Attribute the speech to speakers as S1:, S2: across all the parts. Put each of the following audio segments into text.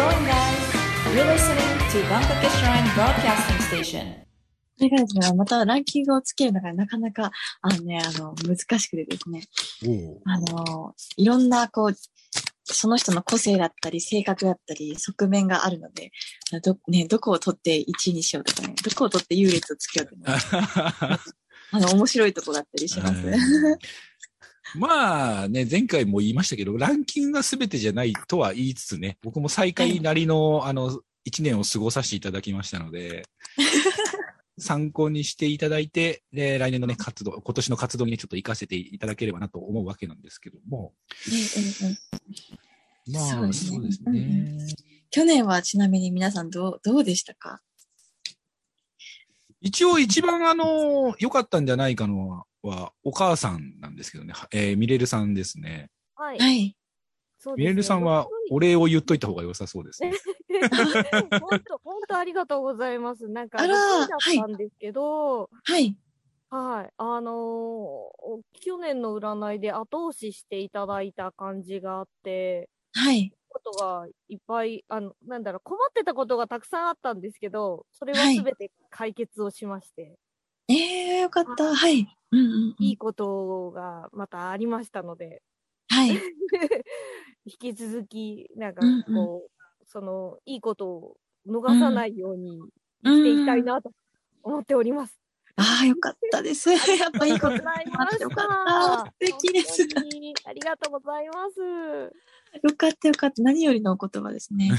S1: going, guys? You're listening to Gankake Shrine Broadcasting Station.
S2: それがですね、またランキングをつけるのがなかなか、あのね、あの、難しくてですね、あの、いろんな、こう、その人の個性だったり、性格だったり、側面があるので、ど、ね、どこを取って1位にしようとかね、どこを取って優劣をつけようとか、ね、あの、面白いとこだったりします。
S3: まあね、前回も言いましたけど、ランキングが全てじゃないとは言いつつね、僕も最下位なりの、あの、一年を過ごさせていただきましたので、参考にしていただいて、で、来年のね、活動、今年の活動にちょっと活かせていただければなと思うわけなんですけども。まあ、そうですね。そうですね
S2: 去年はちなみに皆さんどう、どうでしたか？
S3: 一応一番あの、良かったんじゃないかのは、お母さんなんですけどね、えー、ミレルさんですね。
S4: はい。
S2: はい。
S3: ミレルさんはお礼を言っといた方が良さそうですね。
S4: 本当、本当ありがとうございます。なんか、
S2: あら
S4: だったんですけど、
S2: はい。
S4: はい。あのー去年の占いで後押ししていただいた感じがあって、
S2: はい。
S4: ことがいっぱい、あの、なんだろう、困ってたことがたくさんあったんですけど、それは
S2: はい
S4: すべて解決をしまして、
S2: ええー、よかった。はい。うんうんうん、
S4: いいことがまたありましたので、
S2: はい。
S4: 引き続き、なんか
S2: うんうん
S4: こう、その、いいことを逃さないように生きていきたいなと思っております。
S2: ああ、よかったです。やっぱいいこと
S4: ございまし
S2: よかった。素敵です。
S4: ありがとうございます。
S2: よかったよかった。何よりのお言葉ですね。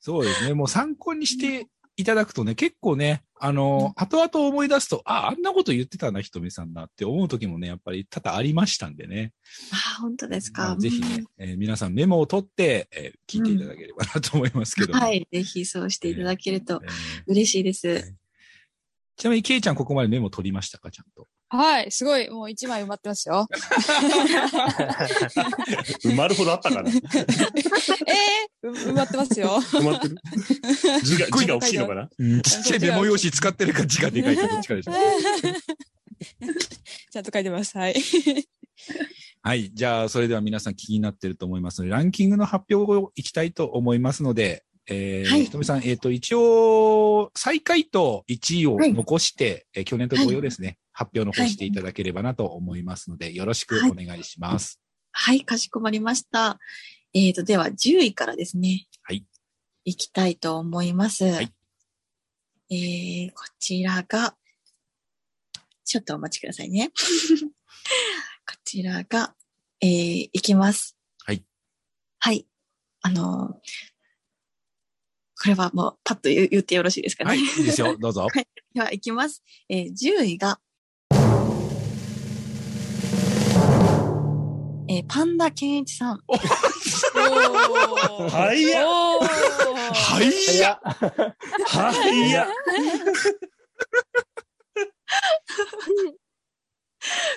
S3: そうですね。もう参考にしていただくとね、結構ね、あの、後々思い出すと、あ、あんなこと言ってたな、ひとみさんなって思う時もね、やっぱり多々ありましたんでね。
S2: ああ、本当ですか？
S3: まあぜひね、えー皆さんメモを取って、えー聞いていただければなと思いますけども。
S2: はい。ぜひそうしていただけると
S3: えー
S2: 嬉しいです。
S3: ちなみに、ケイちゃんここまでメモ取りましたか、ちゃんと？
S5: はい、すごい、もう一枚埋まってますよ。
S6: 埋まるほどあったかな。
S5: ええう埋まってますよ。
S6: 埋まってる。字が、字が大きいのかな
S3: うんちっちゃいメモ用紙使ってるか字がでかいかどっちかでしょ。
S5: ちゃんと書いてます。はい。
S3: はい。じゃあ、それでは皆さん気になってると思いますので、ランキングの発表をいきたいと思いますので、えー
S2: はい
S3: ひとみさん、えっ、と、一応、最下位と1位を
S2: はい
S3: 残して、えー去年と同様ですね、発表の方していただければなと思いますので、よろしくお願いします。
S2: はい、かしこまりました。えーと、では10位からですね。
S3: はい。
S2: いきたいと思います。
S3: はい。
S2: えー、こちらが、ちょっとお待ちくださいね。こちらが、えー、いきます。
S3: はい。
S2: はい。あのーこれはもうパッと言う言ってよろしいですかね。
S3: はい、いいですよ。どうぞ。
S2: では、いきます。えー、10位が、えー、パンダケンイチさん。
S5: おー
S6: はいや
S3: はいや
S6: はいや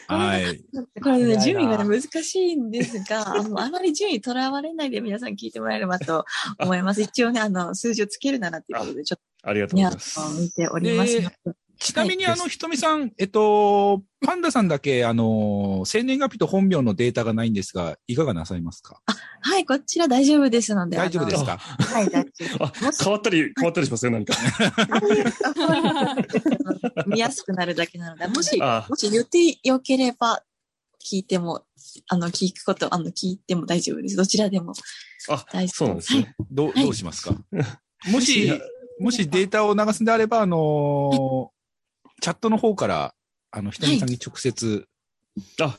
S3: はい。
S2: これね、順位がね、難しいんですが、あの、あまり順位とらわれないで皆さん聞いてもらえればと思います。一応ね、あの、数字をつけるならっていうことで、ちょっ
S6: ありが
S2: と
S6: うございます。
S2: の、見ておりますので。
S3: ちなみに、あの、ひとみさん、えっと、パンダさんだけ、あの、生年月日と本名のデータがないんですが、いかがなさいますか？
S2: はい、こちら大丈夫ですので。
S3: 大丈夫ですか？
S2: はい、大丈夫。
S6: あ、変わったり、変わったりしますよ、何か。
S2: 見やすくなるだけなので、もし、
S6: あ。
S2: もし言ってよければ、聞いても、あの、聞くこと、あの、聞いても大丈夫です。どちらでも。
S6: あ、
S2: 大丈夫。
S6: そうなんですね。
S3: どう、
S2: はい。
S3: どうしますか？も
S6: い
S3: し
S6: や、
S3: もしデータを流すんであれば、あのーチャットの方から、あの、ひとみさんに直接、
S6: あ、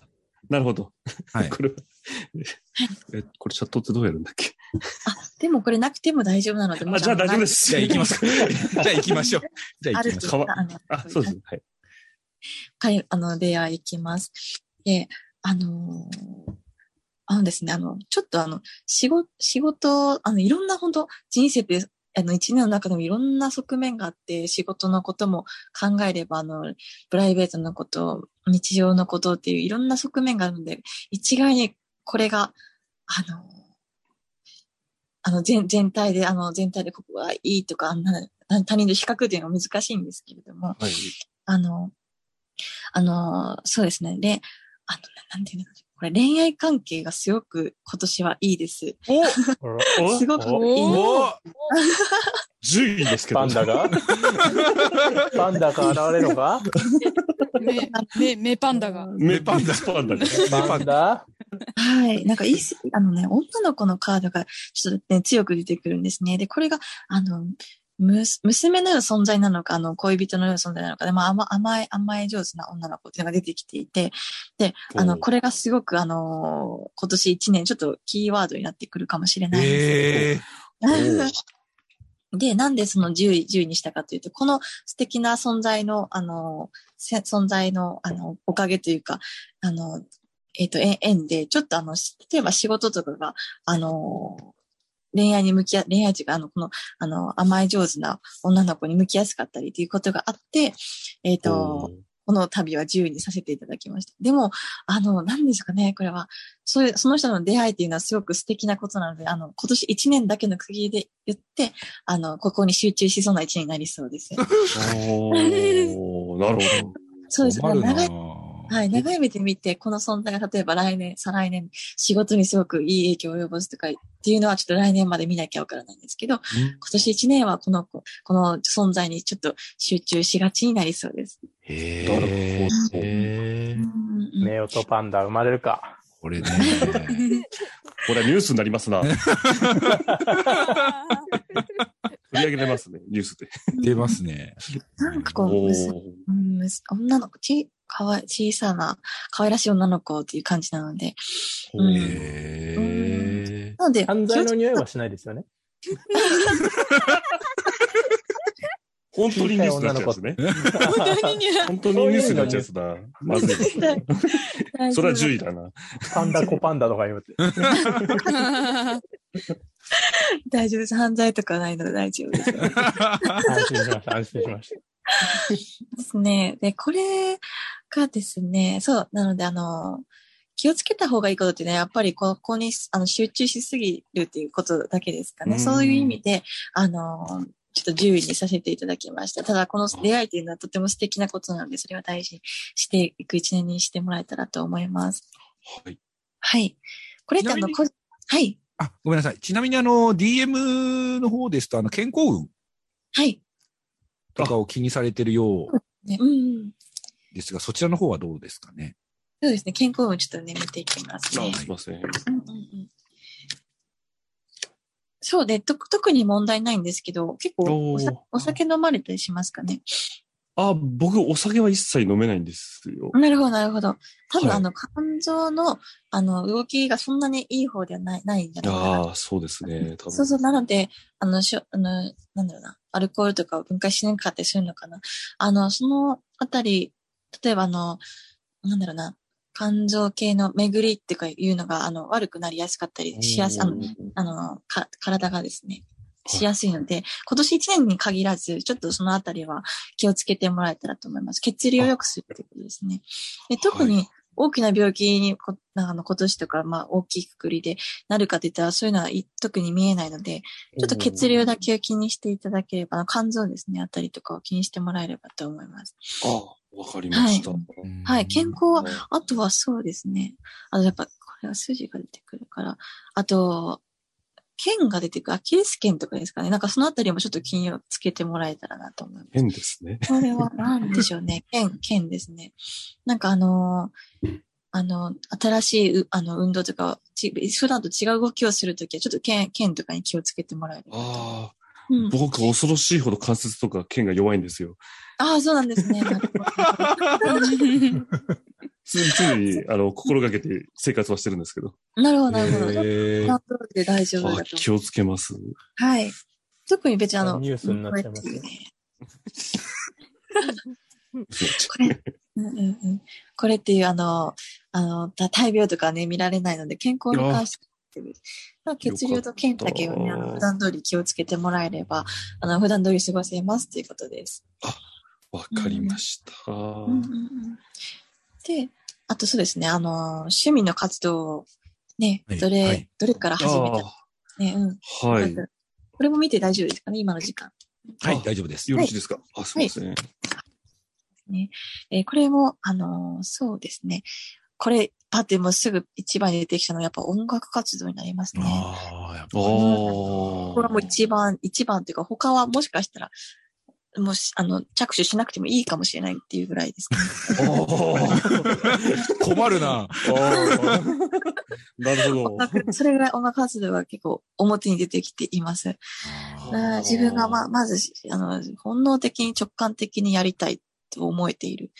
S6: なるほど。
S3: はい
S6: これ、え、これチャットってどうやるんだっけ？
S2: あ、でもこれなくても大丈夫なので、も
S6: あ、
S2: し
S6: じゃあ大丈夫です。
S3: じゃあ行きますか。じゃあ行きましょう。じゃあ
S2: あ
S3: 行きましょう。
S2: あ
S6: そうですね。はい。
S2: はい、あの、では行きます。で、あのーあのですね、あの、ちょっとあの、仕事、仕事、あの、いろんな本当人生って、あの、一年の中でもいろんな側面があって、仕事のことも考えれば、あの、プライベートのこと、日常のことっていういろんな側面があるので、一概にこれが、あの、あの、全、全体で、あの、全体でここがいいとか、他人と比較っていうのは難しいんですけれども、
S6: はい。
S2: あの、あの、そうですね。で、あの、ななんていうのこれ恋愛関係がすごく今年はいいです。
S7: お
S2: すごく
S7: お
S2: いい。
S3: お
S6: 10位ですけど。
S7: パンダがパンダが現れるのか
S5: 目、目、目パンダが。
S6: メパンダ。パンダが。
S7: パンダ
S2: はい。なんかいいあのね、女の子のカードがちょっとね、強く出てくるんですね。で、これが、あの、むす娘のような存在なのか、あの、恋人のような存在なのかで、まあ、甘甘え、甘え上手な女の子っていうのが出てきていて、で、あの、これがすごく、あの、今年一年ちょっとキーワードになってくるかもしれないです。
S3: ええ
S2: で、なんでその10位、10位にしたかというと、この素敵な存在の、あの、せ存在の、あの、おかげというか、あの、えっ、と、え縁で、ちょっとあの、し例えば仕事とかが、あの、恋愛に向き合、恋愛というか、あの、この、あの、甘え上手な女の子に向きやすかったりということがあって、えっ、と、この旅は10位にさせていただきました。でも、あの、何ですかね、これは、そういう、その人の出会いっていうのはすごく素敵なことなので、あの、今年1年だけの区切りで言って、あの、ここに集中しそうな1年になりそうです。
S6: おーなるほ
S2: そうですね。長い、はい、長い目で見て、この存在が例えば来年、再来年、仕事にすごくいい影響を及ぼすとかっていうのはちょっと来年まで見なきゃわからないんですけど、今年1年はこの子、この存在にちょっと集中しがちになりそうです。
S3: へ
S6: なる
S3: え
S6: ほど
S3: へえ
S2: うんうん
S7: ネオとパンダ生まれるか。
S3: これね。
S6: ど。これはニュースになりますな。取り上げれますね、ニュースで。
S3: 出ますね。
S2: なんかこう、
S6: お
S2: むす
S6: ー
S2: うんむす女の子、ち、かわい、小さな、可愛らしい女の子っていう感じなので、うん
S3: へえ。
S2: なので、
S7: 犯罪の匂いはしないですよね。
S6: 本当にニュースになっちゃうやつね。
S5: 本当にね。
S6: 本当にニュースになっちゃうやつだ。まずいですね。
S2: つ
S6: それは10位だな。
S7: パンダコパンダとか言うて。
S2: 大丈夫です。犯罪とかないので大丈夫です。
S7: 安心しました、安心しました。
S2: ですね。で、これがですね、そう、なので、あの、気をつけた方がいいことってね、やっぱりここにあの集中しすぎるっていうことだけですかね。
S6: うん
S2: そういう意味で、あの、ちょっと10位にさせていただきました。ただ、この出会いっていうのはとても素敵なことなので、それは大事にしていく一年にしてもらえたらと思います。
S6: はい。
S2: はい。これってあの、はい。
S3: あ、ごめんなさい。ちなみにあの、DM の方ですと、あの、健康運
S2: はい。
S3: とかを気にされてるよう
S2: ね、うんうん。
S3: ですが、そちらの方はどうですかね？
S2: そうですね。健康運ちょっとね、見ていきますね
S6: あ。すいません。
S2: うんうんうんそうで、と特に問題ないんですけど、結構お酒飲まれたりしますかね？
S6: あ、僕、お酒は一切飲めないんですよ。
S2: なるほど、なるほど。多分、
S6: はい
S2: あの、肝臓の、あの、動きがそんなにいい方ではない、ないんじゃないかな。
S6: ああ、そうですね。多分
S2: そうそう、なので、あの、しょ、あの、なんだろうな、アルコールとかを分解しなかったりするのかな。あの、そのあたり、例えばあの、なんだろうな、肝臓系の巡りっていうかいうのが、あの、悪くなりやすかったりしやす、あの、あの、か、体がですね、しやすいので、今年1年に限らず、ちょっとそのあたりは気をつけてもらえたらと思います。血流を良くするってことですね。で特に大きな病気にこ、あの、今年とか、まあ、大きいくくりでなるかって言ったら、そういうのはい特に見えないので、ちょっと血流だけを気にしていただければ、肝臓ですね、あたりとかを気にしてもらえればと思います。
S6: あ、わかりました。
S2: はい、健康は、あとはそうですね。あとやっぱ、これは筋が出てくるから。あと、剣が出てくる。アキレス腱とかですかね。なんかそのあたりもちょっと気をつけてもらえたらなと思います。
S6: 変ですね。
S2: これは何でしょうね。剣、剣ですね。なんかあのーあの、新しい、うあの、運動とか、ち普段と違う動きをするときは、ちょっと剣、剣とかに気をつけてもらえる。
S6: ああ、
S2: うん、
S6: 僕、恐ろしいほど関節とか腱が弱いんですよ。
S2: ああ、そうなんですね。
S6: 常に、あの、心がけて生活はしてるんですけど。
S2: ど。なるほど、なるほど。で大丈夫だ
S6: あ
S2: と
S6: 気をつけます。
S2: はい。特に別にあの、
S7: ニュースになっちゃいますよ
S2: これっていうねこれ、うんうんうん、これっていうあの、あの、た大病とかね、見られないので、健康に関してまあ血流と腱だけをね、普段通り気をつけてもらえれば、あの、普段通り過ごせますということです。
S6: わかりました。
S2: うんうんうんで、あとそうですね、あの、趣味の活動をね、
S3: はい
S2: どれ、
S3: はい
S2: どれから始めた
S6: あ
S2: ね、うん。
S6: あ、はい。
S2: これも見て大丈夫ですかね、今の時間。
S3: はい、大丈夫です。
S6: よろしいですか、あ、すみません。
S2: ね。えーこれも、あのーそうですね。これ、パってもうすぐ一番に出てきたのはやっぱ音楽活動になりますね。
S3: ああ、やっぱ。
S2: これはもう一番、一番っていうか他はもしかしたら、もうし、あの、着手しなくてもいいかもしれないっていうぐらいですね。
S3: 困るな。
S6: なるほど。
S2: それぐらい音楽活動が結構表に出てきています。自分がま、まず、あの、本能的に直感的にやりたいと思えている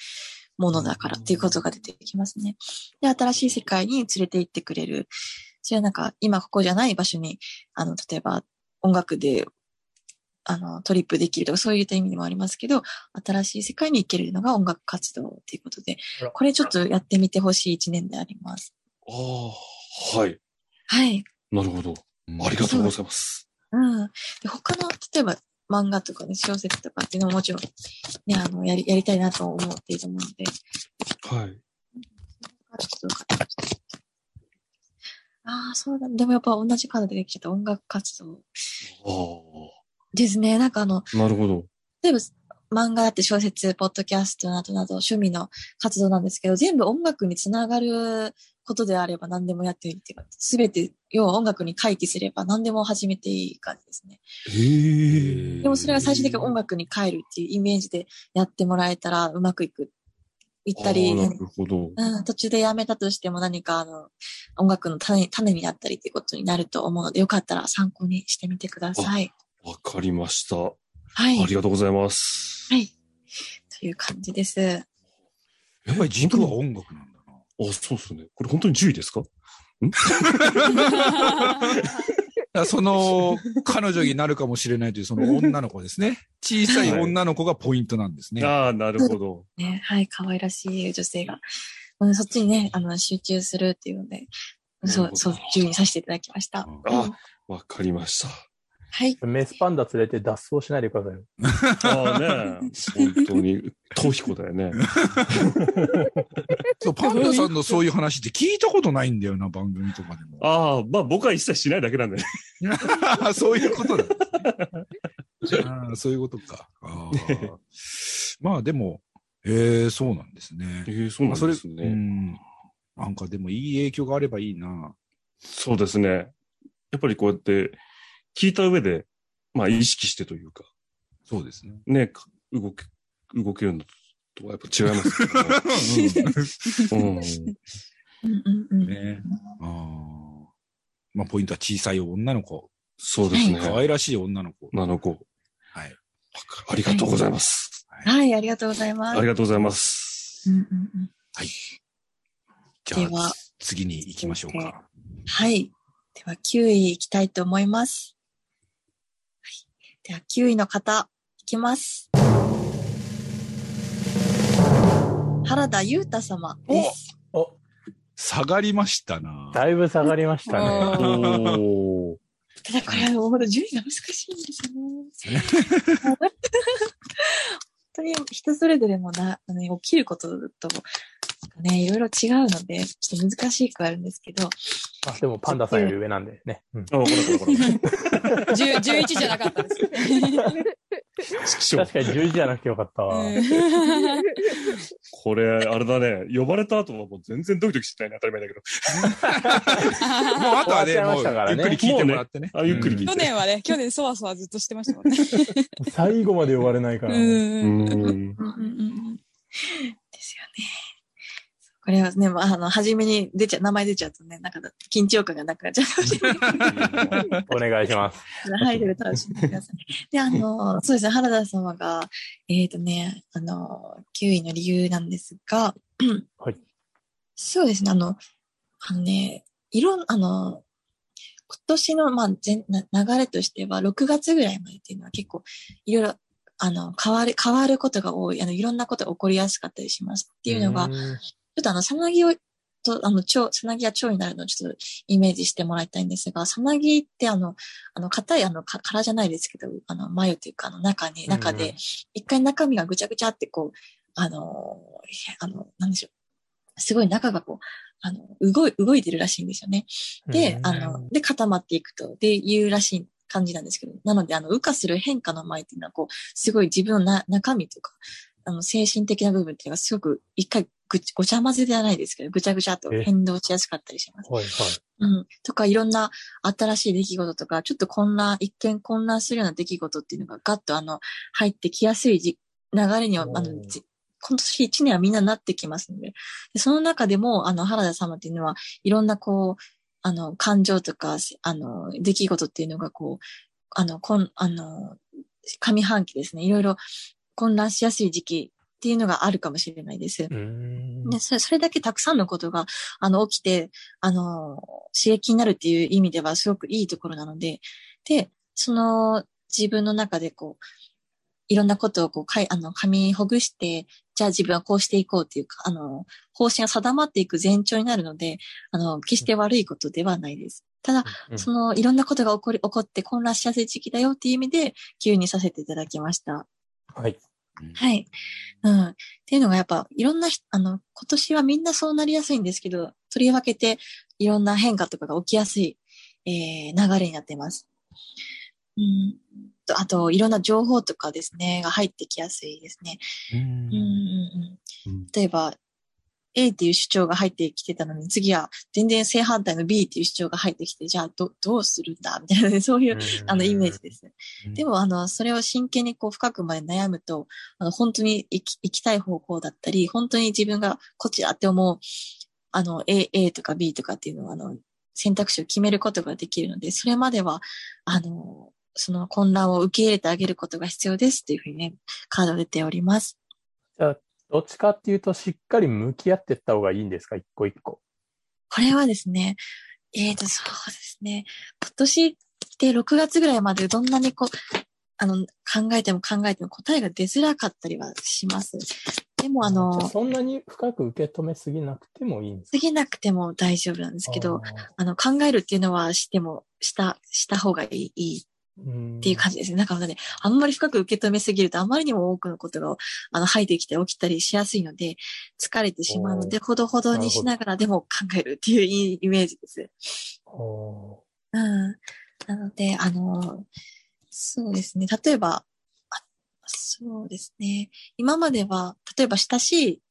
S2: ものだからっていうことが出てきますね。で、新しい世界に連れて行ってくれる。それはなんか、今ここじゃない場所に、あの、例えば音楽で、あの、トリップできるとか、そういった意味でもありますけど、新しい世界に行けるのが音楽活動っていうことでこれちょっとやってみてほしい一年であります。
S6: ああ、はい。
S2: はい。
S6: なるほど。ありがとうございます。
S2: うん。で他の、例えば漫画とかね、小説とかっていうのももちろん、ね、あの、やり、やりたいなと思っていると思うので、
S6: はい。
S2: ああ、そうだ。でもやっぱ同じカードでできちゃった音楽活動
S6: あ
S2: ですね。なんかあの、
S6: あ、なるほど。
S2: 例えば漫画だって小説、ポッドキャストなどなど趣味の活動なんですけど、全部音楽につながることであれば何でもやっていいっていうか、すべて、要は音楽に回帰すれば何でも始めていい感じですね。
S6: へえ。
S2: でもそれが最終的に音楽に帰るっていうイメージでやってもらえたらうまくいく。いったり、
S6: なるほど。
S2: うん、途中でやめたとしても何かあの、音楽の種種になったりっていうことになると思うので、よかったら参考にしてみてください。
S6: わかりました。
S2: はい。
S6: ありがとうございます。
S2: はい。という感じです。
S3: やっぱり軸は音楽なんだな。
S6: あ、そうですね。これ本当に10位ですか？
S3: だからその、彼女になるかもしれないというその女の子ですね。小さい女の子がポイントなんですね。
S6: ああ、なるほど。
S2: ね、はい、可愛らしい女性が。うん、そっちにね、あの、集中するっていうので、そう、そう、注意させていただきました。
S3: うん
S6: あ、わかりました。
S2: はい。
S7: メスパンダ連れて脱走しないでくださいよ。
S6: ああね、本当に、逃避行だよね。
S3: そう、パンダさんのそういう話って聞いたことないんだよな、番組とかでも。
S6: ああ、まあ僕は一切しないだけなんでね。
S3: そういうことだ、ああそういうことか。ああまあでも、ええそうなんですね。
S6: ええそうなんです
S3: う
S6: ね。
S3: ん。なんかでもいい影響があればいいな。
S6: そうですね。やっぱりこうやって、聞いた上で、まあ意識してというか、
S3: そうですね。
S6: ね、か動け、動けるのとはやっぱ違いますけどね。うん。
S2: うんうんうん。
S3: ねああ。まあポイントは小さい女の子。
S6: そうですね。
S3: 可愛らしい女の子。
S6: 女の子。
S3: はい。
S6: ありがとうございます。
S2: はい、ありがとうございます。
S6: ありがとうございます。
S2: うんうんうん。
S3: じゃあ
S2: では、
S3: 次に行きましょうか。
S2: はい。では、9位いきたいと思います。はい。では、9位の方、いきます。原田裕太様です。
S7: お、
S3: 下がりましたな。
S7: だいぶ下がりましたね。
S2: ただ、これはもうほんと順位が難しいんですよね。本当に人それぞれもな、あの起きることと、ね、いろいろ違うので、ちょっと難しくあるんですけど、
S7: あでもパンダさんより上なんでね。うん
S6: あ、わかったわかった。
S5: 10 11じゃなかったです。
S7: 確かに11じゃなくてよかったわ。
S5: うん
S6: これ、あれだね。呼ばれた後はもう全然ドキドキしてないね。当たり前だけど。
S3: もうあとはね、もうゆっくり聞いてもらってね。
S6: あゆっくり聞いて
S5: 去年はね、去年そわそわずっとしてましたもんね。
S7: 最後まで呼ばれないから。
S5: うん。
S6: うん。
S2: うんうんうんですよね。これはね、まあ、あの、初めに出ちゃ、名前出ちゃうとね、なんか緊張感がなくなっちゃうかもしれない。
S7: お願いします。
S2: 入る楽しんでください。で、あの、そうですね、原田様が、えっ、とね、あの、9位の理由なんですが、
S7: はい。
S2: そうですね、あの、あのね、いろん、あの、今年の、まあ、全な流れとしては、6月ぐらいまでっていうのは結構、いろいろ、あの、変わる、変わることが多い、あの、いろんなことが起こりやすかったりしますっていうのが、ょっとあの、さなぎを、と、あの、蝶、さなぎや蝶になるのをちょっとイメージしてもらいたいんですが、さなぎってあの、あの、硬いあの、か殻じゃないですけど、あの、眉というか、あの、中に、中
S7: うん
S2: で、一回中身がぐちゃぐちゃってこう、あの、あの、なんでしょう。すごい中がこう、あの、動い、動いてるらしいんですよね。で、
S7: うん
S2: あの、で、固まっていくと、で、いうらしい感じなんですけど、なので、あの、羽化する変化の前っていうのは、こう、すごい自分のな中身というか、あの、精神的な部分っていうのがすごく一回ぐち、ごちゃ混ぜではないですけど、ぐちゃぐちゃと
S7: え
S2: 変動しやすかったりします。
S7: はいはい。
S2: うん。とか、いろんな新しい出来事とか、ちょっと混乱、一見混乱するような出来事っていうのがガッとあの、入ってきやすいじ流れには、あの、今年一年はみんななってきますので。でその中でも、あの、原田様っていうのは、いろんなこう、あの、感情とか、あの、出来事っていうのがこう、あの、こん、あの、上半期ですね、いろいろ混乱しやすい時期っていうのがあるかもしれないです。で、それ、それだけたくさんのことが、あの、起きて、あの、刺激になるっていう意味ではすごくいいところなので、で、その、自分の中でこう、いろんなことをこう、かい、あの、噛みほぐして、じゃあ自分はこうしていこうっていうか、あの、方針が定まっていく前兆になるので、あの、決して悪いことではないです。ただ、
S7: うん
S2: その、いろんなことが起こり、起こって混乱しやすい時期だよっていう意味で、急にさせていただきました。
S7: はい。
S2: はい。うん。っていうのがやっぱ、いろんな人、あの、今年はみんなそうなりやすいんですけど、とりわけて、いろんな変化とかが起きやすい、えー、流れになっています。うん。とあと、いろんな情報とかですね、が入ってきやすいですね。
S7: うん
S2: うん。例えば、A っていう主張が入ってきてたのに、次は全然正反対の B っていう主張が入ってきて、じゃあど、どうするんだみたいなね、そういう、あの、イメージです。
S7: うん
S2: でも、あの、それを真剣にこう深くまで悩むと、あの、本当に行き行きたい方向だったり、本当に自分がこちらって思う、あの、A、A とか B とかっていうのは、あの、選択肢を決めることができるので、それまでは、あの、その混乱を受け入れてあげることが必要ですっていうふうにね、カード出ております。
S7: どっちかっていうと、しっかり向き合っていった方がいいんですか？一個一個。
S2: これはですね、えーと、そうですね。今年で6月ぐらいまでどんなにこう、あの、考えても考えても答えが出づらかったりはします。でも、あの、
S7: そんなに深く受け止めすぎなくてもいいんですか？
S2: 過ぎなくても大丈夫なんですけど、
S7: あ
S2: あの、考えるっていうのはしても、した、した方がいい、っていう感じですね。なんかね、あんまり深く受け止めすぎると、あまりにも多くのことが、あの、入ってきて起きたりしやすいので、疲れてしまうので、ほどほどにしながらでも考えるっていういいイメージです。
S7: お
S2: うん。なので、あの、そうですね。例えば、あそうですね。今までは、例えば親しい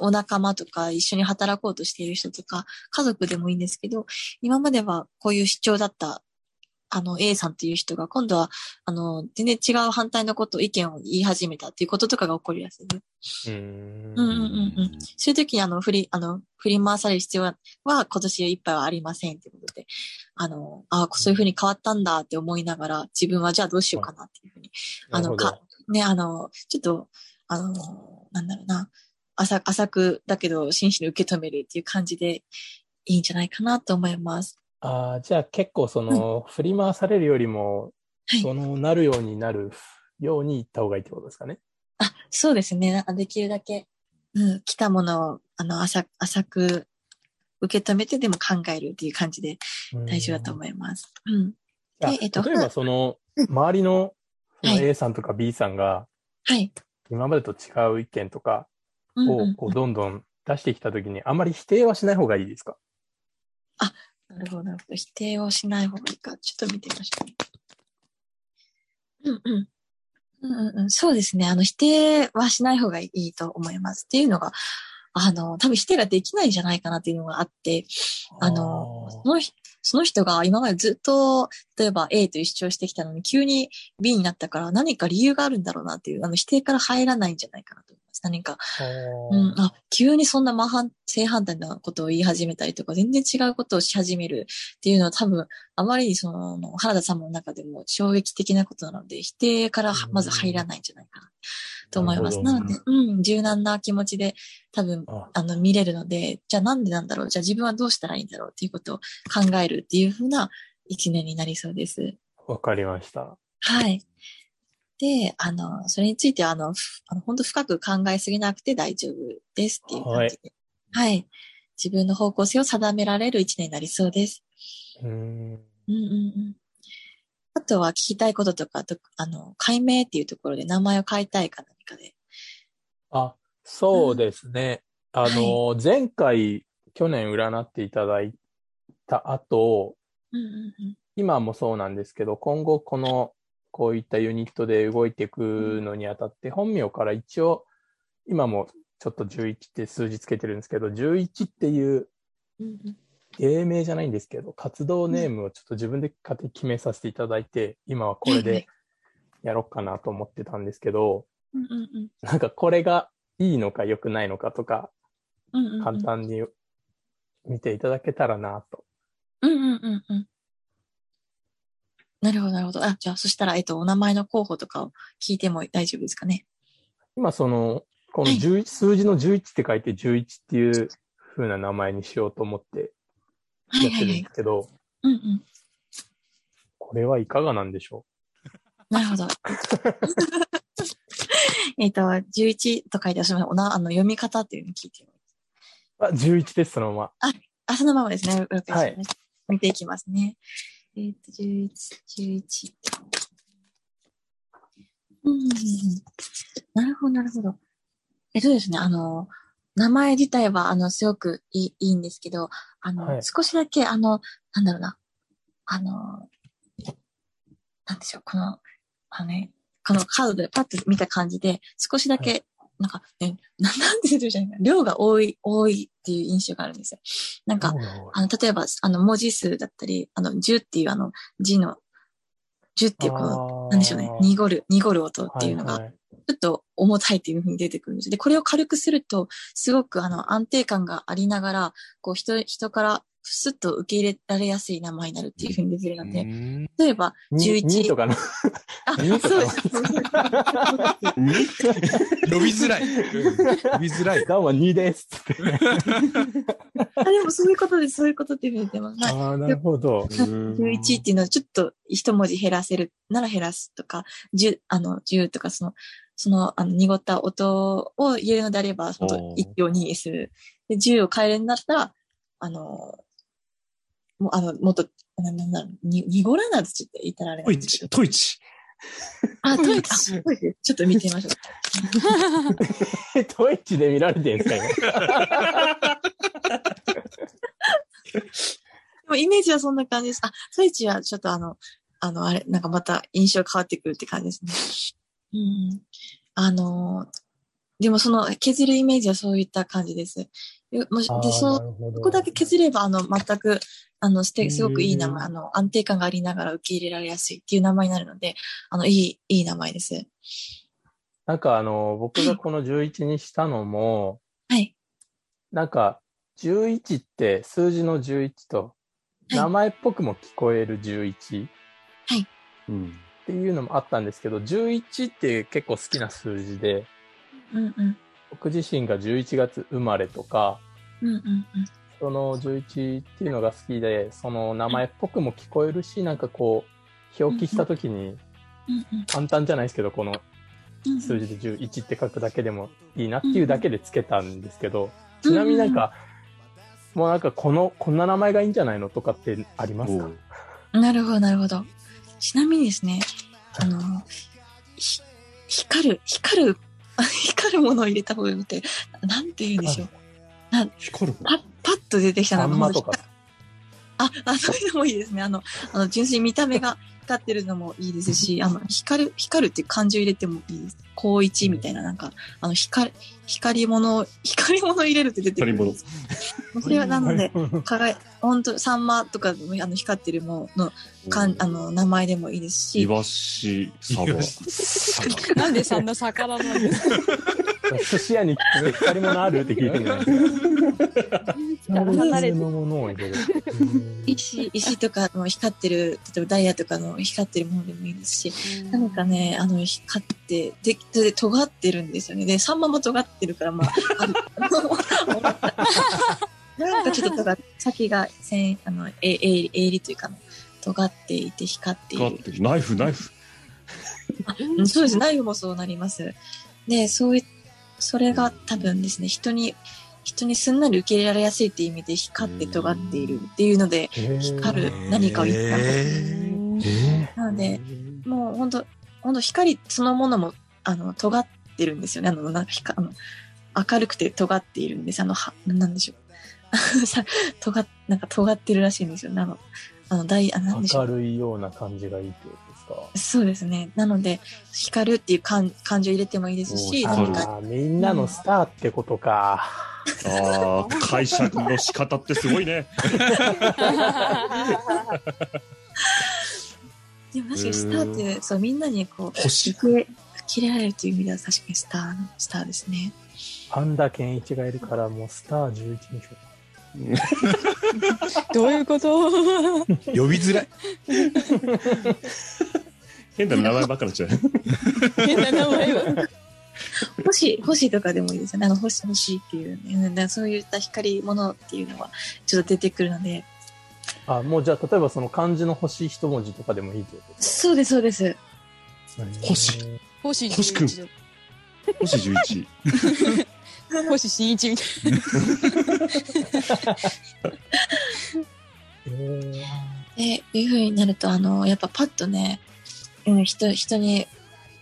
S2: お仲間とか一緒に働こうとしている人とか、家族でもいいんですけど、今まではこういう主張だった、あの A さんという人が今度は、あの、全然違う反対のこと、意見を言い始めたっていうこととかが起こりやすいです。
S7: ーうーん
S2: うんうんうんうん。そういう時にあの、振り、あの、振り回される必要は、は今年いっぱいはありませんっていうことで、あの、ああ、そういうふうに変わったんだって思いながら、自分はじゃあどうしようかなっていうふうに、あの、か、ね、あの、ちょっと、あの、なんだろうな、浅浅くだけど真摯に受け止めるっていう感じでいいんじゃないかなと思います。
S7: ああ、じゃあ結構その、振り回されるよりも、
S2: はい
S7: その、なるようになるように言った方がいいってことですかね？
S2: あ、そうですね。なんかできるだけ、うん、来たものを、あの、浅浅く受け止めてでも考えるっていう感じで大丈夫だと思います。うん。でえっと
S7: 例えばその、周りのその
S2: はい
S7: A さんとか B さんが、
S2: はい。
S7: 今までと違う意見とかをこうどんどん出してきたときに、あんまり否定はしない方がいいですか？
S2: なるほど、なるほど。否定をしない方がいいか。ちょっと見てみましょう。うんうん。うんうんうん、そうですね。あの、否定はしない方がいいと思います。っていうのが、あの、多分否定ができないんじゃないかなっていうのがあって、あの、その人その人が今までずっと、例えば A という主張してきたのに、急に B になったから何か理由があるんだろうなっていう、あの、否定から入らないんじゃないかなと思。何か、うん、あ、急にそんな真反、正反対なことを言い始めたりとか、全然違うことをし始めるっていうのは多分、あまりにその、原田さんの中でも衝撃的なことなので、否定からはまず入らないんじゃないかなと思います。
S7: な
S2: ので、うん、柔軟な気持ちで多分、
S7: あ
S2: あの、見れるので、じゃあなんでなんだろう？じゃあ自分はどうしたらいいんだろうっていうことを考えるっていうふうな一年になりそうです。
S7: わかりました。
S2: はい。で、あの、それについては、あの、ふあの本当深く考えすぎなくて大丈夫ですっていう感じで。はい。自分の方向性を定められる一年になりそうです。
S7: うーん。
S2: うんうんうん。あとは聞きたいこととか、とあの、解明っていうところで名前を変えたいか何かで。
S7: あ、そうですね。あの、前回、去年占っていただいた後、
S2: うんうんうん。
S7: 今もそうなんですけど、今後この、こういったユニットで動いていくのにあたって、本名から一応、今もちょっと11って数字つけてるんですけど、11っていう芸名じゃないんですけど、活動ネームをちょっと自分で勝手に決めさせていただいて、今はこれでやろうかなと思ってたんですけど、なんかこれがいいのか良くないのかとか、簡単に見ていただけたらなと。
S2: なるほど、なるほど。あ、じゃあ、そしたら、えっと、お名前の候補とかを聞いても大丈夫ですかね？
S7: 今その、この
S2: はい
S7: 11、数字の11って書いて11っていう風な名前にしようと思ってやってるんです。けど、
S2: うんうん。
S7: これはいかがなんでしょ
S2: なるほど。えっと、11と書いて、すみません。おな、あの、読み方っていうのを聞いても
S7: うあ、11です、そのまま。
S2: あ、そのままですね。
S7: はい
S2: 見ていきますね。えっと、11、11。うん。なるほど、なるほど。えっとですね、あの、名前自体は、あの、すごくいいいいんですけど、あの、
S7: はい
S2: 少しだけ、あの、なんだろうな、あの、なんでしょう、この、あのね、このカードでパッと見た感じで、少しだけ、なんか、ね、ななんて言うじゃないかな、量が多い、多いっていう印象があるんですよ。なんか、あの、例えば、あの、文字数だったり、あの、10っていうあの、字の、10っていうこの、なんでしょうね、濁る、濁る音っていうのが、
S7: はいはい
S2: ちょっと重たいっていう風に出てくるんです。で、これを軽くすると、すごくあの、安定感がありながら、こう、人、人から、スッと受け入れられやすい名前になるっていう風に出てるので、例えば、
S7: に
S2: 11
S7: 2とかの。
S2: あ、そうです。そうです
S3: 呼びづらい。うん呼びづらい。
S7: どうも2です。
S2: あ、でもそういうことです、そういうことっていう風に出ます。はい。
S7: ああ、なるほど。
S2: 11っていうのはちょっと一文字減らせるなら減らすとか、10、あの、10とかその、その、あの、濁った音を言えるのであれば、その
S6: おー
S2: 1行にする。で、10を変えるんだったら、あの、もう、あの、もっと、ななんだろう、に、濁らないとちょっと言ったらあれな
S6: トイチ、。トイチ。
S2: あ、トイチ、あトイチちょっと見てみましょう。
S7: トイッチで見られてるんですか、今？
S2: イメージはそんな感じです。あ、トイチはちょっとあの、あの、あれ、なんかまた印象変わってくるって感じですね。うん。あの、でもその削るイメージはそういった感じです。で、そここだけ削れば、あの、全く、あの、すて、すごくいい名前、あの、安定感がありながら受け入れられやすいっていう名前になるので、あの、いい、いい名前です。
S7: なんかあの、僕がこの11にしたのも、
S2: はい。
S7: なんか、11って数字の11と、名前っぽくも聞こえる11っ
S6: うん。
S7: ていうのもあったんですけど、11って結構好きな数字で、
S2: うんうん。
S7: 僕自身が11月生まれとか、
S2: うんうんうん。
S7: その11っていうのが好きで、その名前っぽくも聞こえるし、なんかこう、表記した時に
S2: うんうん
S7: 簡単じゃないですけど、この。数字で11って書くだけでもいいなっていうだけでつけたんですけど、ちなみになんか、もうなんかこの、こんな名前がいいんじゃないのとかってありますか？
S2: なるほど、なるほど。ちなみにですね、あの、ひ光る、光る、光るものを入れた方がよくて、なんて言うんでしょう。
S6: 光る
S2: パッ、パッと出てきたのが。あ、あ、そういうのもいいですね。あの、あの、純粋に見た目が光ってるのもいいですし、あの、光る、光るっていう漢字を入れてもいいです。光一みたいな、なんか、あの、光、光り物、光り物入れるって出てくるんです。それはなので、輝い、本当サンマとか、あの、光ってるものの、かん、あの、名前でもいいですし、
S6: イワシ、サバ。
S5: なんでそんな魚なんですか？
S7: 寿司屋に来て光り物あるって聞いてるんじゃないですか。
S4: 離れて
S7: のものを入れる。
S2: 石、石とかの光ってる、例えばダイヤとかの光ってるものでもいいですし、なんかね、あの、光って、で、で、尖ってるんですよね。で、サンマも尖ってるから、まあ、なんかちょっと尖っ先が、線、あの、え、え、鋭利というか、尖っていて光っている。
S6: 光ってるナイフ、ナイフ。
S2: うんそうです。ナイフもそうなります。で、そういそれが多分ですね、人に、人にすんなり受け入れられやすいっていう意味で光って尖っているっていうので、光る何かを言ったんです。なので、もう本当本当光そのものも、あの、尖ってるんですよね。あの、なんか光あの明るくて尖っているんです。あの、は、なんでしょう。さ、尖っ、なんか尖ってるらしいんですよ。なの、あの、大、あ、なんでしょう。
S7: 明るいような感じがいいってことですか？
S2: そうですね。なので、光るっていう感感情を入れてもいいですし、
S6: おー光る
S2: 何か、
S7: みんなのスターってことか。
S6: ああ、解釈の仕方ってすごいね。
S2: でも確かにスターって、そう、みんなにこう、
S6: 星。
S2: 受け、受け入れられるという意味では確かにスターの、スターですね。
S7: パンダケンイチがいるからもうスター11にしよ
S5: どういうこと？
S3: 呼びづらい。
S6: 変な名前ばっかりちゃう。
S5: 変な名前は。
S2: 星、星とかでもいいですよね。あの、星、星っていうね。うんだからそういった光り物っていうのは、ちょっと出てくるので。
S7: う。あ、もうじゃあ例えばその漢字の星一文字とかでもいいってこと？です
S2: そうです、そうです。
S7: か
S6: 星。
S5: 星
S6: 星くん星11。
S5: 星新一みたい
S7: えー
S2: で、いう風になると、あの、やっぱパッとね、うん、人、人に、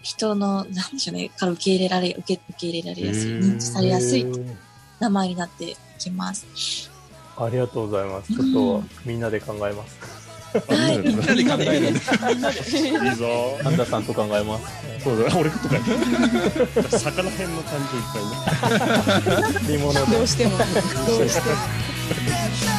S2: 人の、なんでしょうね、から受け入れられ、受け、受け入れられやすい、
S6: うん
S2: 認知されやすい
S7: えー
S2: 名前になってきます。
S7: ありがとうございます。ちょっとみんなで考えます。
S2: はい
S6: みんなで
S3: 考える。
S6: いいぞ。
S7: パンダさんと考えます。
S6: そうだ、俺とか。魚編の感じいっぱいね。
S5: どうしても。どうしても。